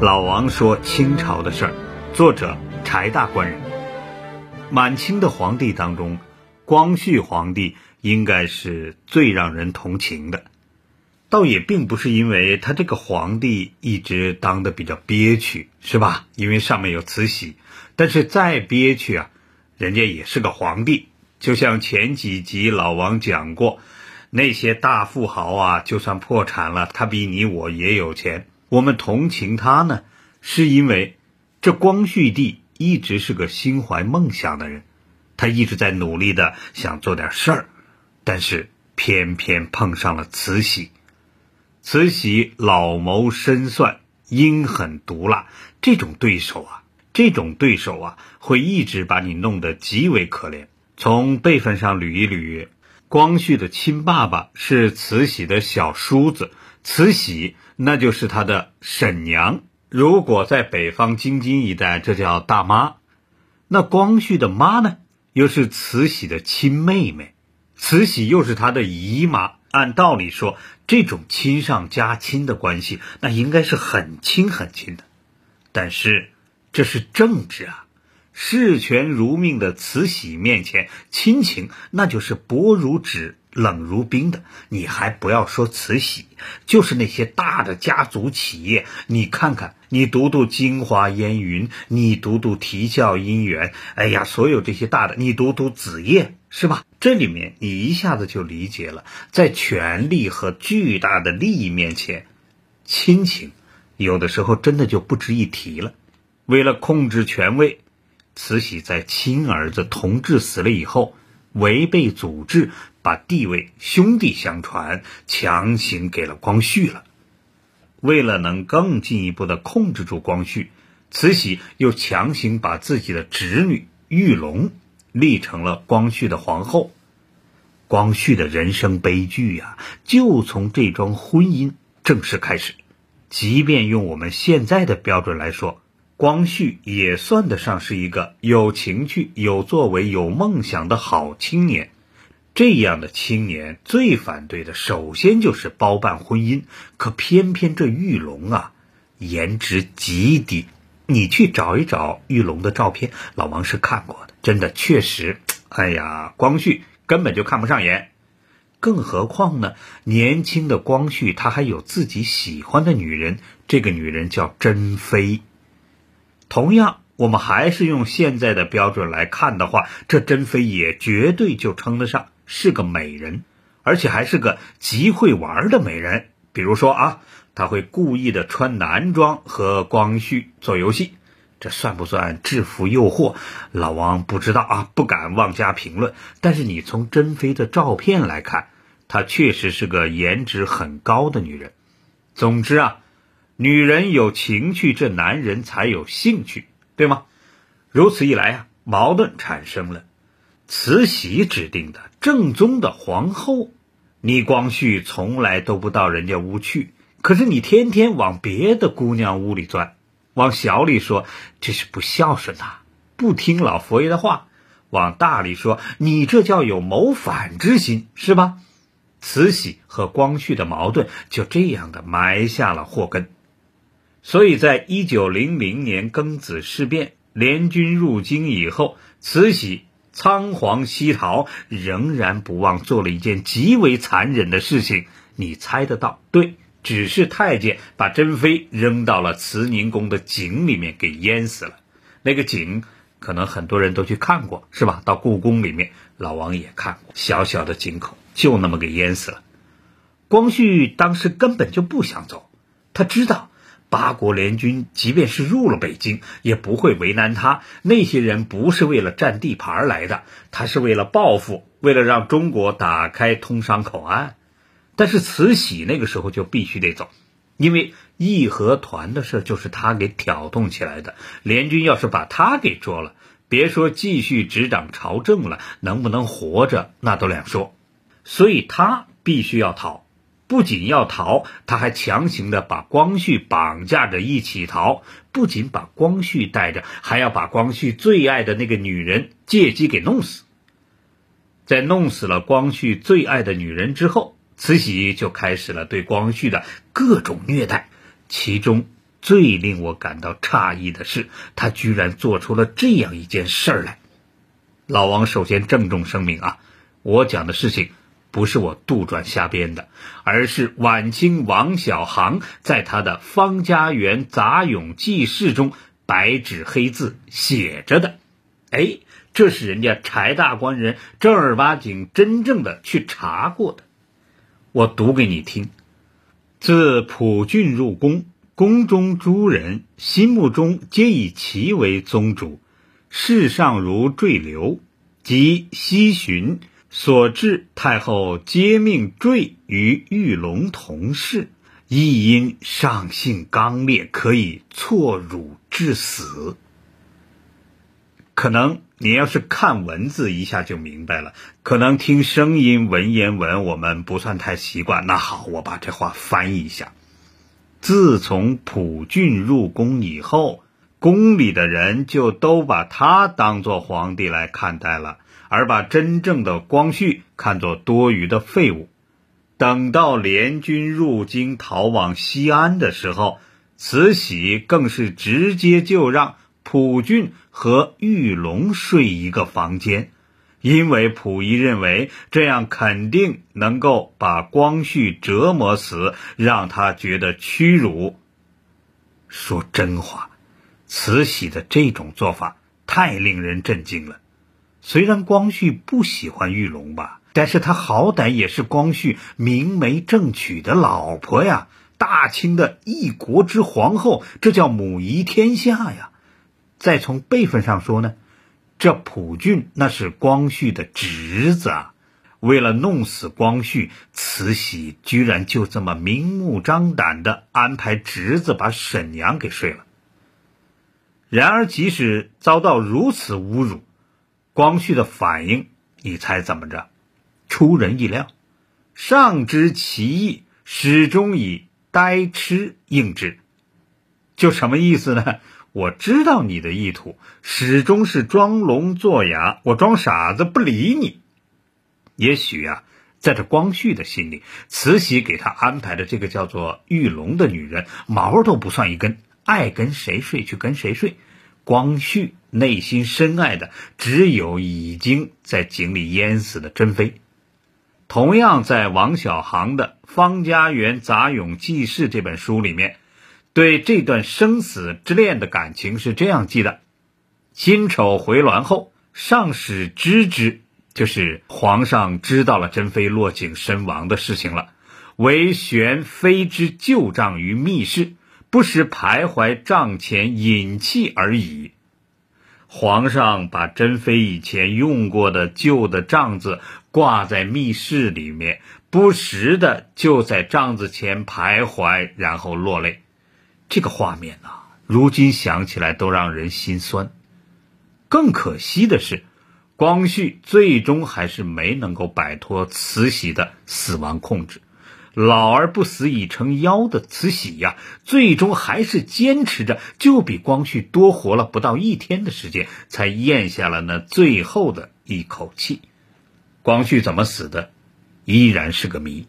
老王说清朝的事儿，作者柴大官人。满清的皇帝当中，光绪皇帝应该是最让人同情的。倒也并不是因为他这个皇帝一直当的比较憋屈，是吧？因为上面有慈禧，但是再憋屈啊，人家也是个皇帝。就像前几集老王讲过，那些大富豪啊，就算破产了，他比你我也有钱。我们同情他呢，是因为这光绪帝一直是个心怀梦想的人，他一直在努力的想做点事儿，但是偏偏碰上了慈禧。慈禧老谋深算、阴狠毒辣，这种对手啊，这种对手啊，会一直把你弄得极为可怜。从辈分上捋一捋，光绪的亲爸爸是慈禧的小叔子，慈禧那就是他的婶娘。如果在北方京津一带，这叫大妈。那光绪的妈呢，又是慈禧的亲妹妹，慈禧又是他的姨妈。按道理说，这种亲上加亲的关系，那应该是很亲很亲的。但是这是政治啊，视权如命的慈禧面前，亲情那就是薄如纸、冷如冰的。你还不要说慈禧，就是那些大的家族企业，你看看，你读读京华烟云，你读读啼笑姻缘，哎呀，所有这些大的，你读读子夜。是吧？这里面你一下子就理解了，在权力和巨大的利益面前，亲情有的时候真的就不值一提了。为了控制权位，慈禧在亲儿子同治死了以后，违背祖制，把地位兄弟相传强行给了光绪了。为了能更进一步的控制住光绪，慈禧又强行把自己的侄女玉龙。立成了光绪的皇后，光绪的人生悲剧呀，就从这桩婚姻正式开始。即便用我们现在的标准来说，光绪也算得上是一个有情趣、有作为、有梦想的好青年。这样的青年最反对的，首先就是包办婚姻。可偏偏这玉龙啊，颜值极低。你去找一找玉龙的照片，老王是看过的。真的确实，哎呀，光绪根本就看不上眼，更何况呢？年轻的光绪他还有自己喜欢的女人，这个女人叫珍妃。同样，我们还是用现在的标准来看的话，这珍妃也绝对就称得上是个美人，而且还是个极会玩的美人。比如说啊，她会故意的穿男装和光绪做游戏。这算不算制服诱惑？老王不知道啊，不敢妄加评论。但是你从珍妃的照片来看，她确实是个颜值很高的女人。总之啊，女人有情趣，这男人才有兴趣，对吗？如此一来啊，矛盾产生了。慈禧指定的正宗的皇后，你光绪从来都不到人家屋去，可是你天天往别的姑娘屋里钻。往小里说，这是不孝顺呐，不听老佛爷的话；往大里说，你这叫有谋反之心，是吧？慈禧和光绪的矛盾就这样的埋下了祸根。所以在一九零零年庚子事变，联军入京以后，慈禧仓皇西逃，仍然不忘做了一件极为残忍的事情。你猜得到？对。只是太监把珍妃扔到了慈宁宫的井里面给淹死了。那个井可能很多人都去看过，是吧？到故宫里面，老王也看过，小小的井口就那么给淹死了。光绪当时根本就不想走，他知道八国联军即便是入了北京，也不会为难他。那些人不是为了占地盘来的，他是为了报复，为了让中国打开通商口岸。但是慈禧那个时候就必须得走，因为义和团的事就是他给挑动起来的。联军要是把他给捉了，别说继续执掌朝政了，能不能活着那都两说。所以他必须要逃，不仅要逃，他还强行的把光绪绑架着一起逃。不仅把光绪带着，还要把光绪最爱的那个女人借机给弄死。在弄死了光绪最爱的女人之后。慈禧就开始了对光绪的各种虐待。其中最令我感到诧异的是，他居然做出了这样一件事儿来。老王首先郑重声明啊，我讲的事情不是我杜撰瞎编的，而是晚清王小航在他的《方家园杂咏记事》中白纸黑字写着的。哎，这是人家柴大官人正儿八经、真正的去查过的。我读给你听：自普郡入宫，宫中诸人心目中皆以其为宗主，世上如坠流，及西巡所至，太后皆命坠与玉龙同室，亦因上性刚烈，可以错辱致死。可能你要是看文字一下就明白了，可能听声音文言文我们不算太习惯。那好，我把这话翻译一下：自从普郡入宫以后，宫里的人就都把他当做皇帝来看待了，而把真正的光绪看作多余的废物。等到联军入京逃往西安的时候，慈禧更是直接就让。普俊和玉龙睡一个房间，因为溥仪认为这样肯定能够把光绪折磨死，让他觉得屈辱。说真话，慈禧的这种做法太令人震惊了。虽然光绪不喜欢玉龙吧，但是他好歹也是光绪明媒正娶的老婆呀，大清的一国之皇后，这叫母仪天下呀。再从辈分上说呢，这普俊那是光绪的侄子啊。为了弄死光绪，慈禧居然就这么明目张胆的安排侄子把沈娘给睡了。然而，即使遭到如此侮辱，光绪的反应，你猜怎么着？出人意料，上知其意，始终以呆痴应之。就什么意思呢？我知道你的意图，始终是装聋作哑，我装傻子不理你。也许啊，在这光绪的心里，慈禧给他安排的这个叫做玉龙的女人，毛都不算一根，爱跟谁睡去跟谁睡。光绪内心深爱的只有已经在井里淹死的珍妃。同样，在王小航的《方家园杂咏记事》这本书里面。对这段生死之恋的感情是这样记的：辛丑回銮后，上使知之，就是皇上知道了珍妃落井身亡的事情了，唯悬妃之旧帐于密室，不时徘徊帐前饮泣而已。皇上把珍妃以前用过的旧的帐子挂在密室里面，不时的就在帐子前徘徊，然后落泪。这个画面啊，如今想起来都让人心酸。更可惜的是，光绪最终还是没能够摆脱慈禧的死亡控制。老而不死已成妖的慈禧呀，最终还是坚持着，就比光绪多活了不到一天的时间，才咽下了那最后的一口气。光绪怎么死的，依然是个谜。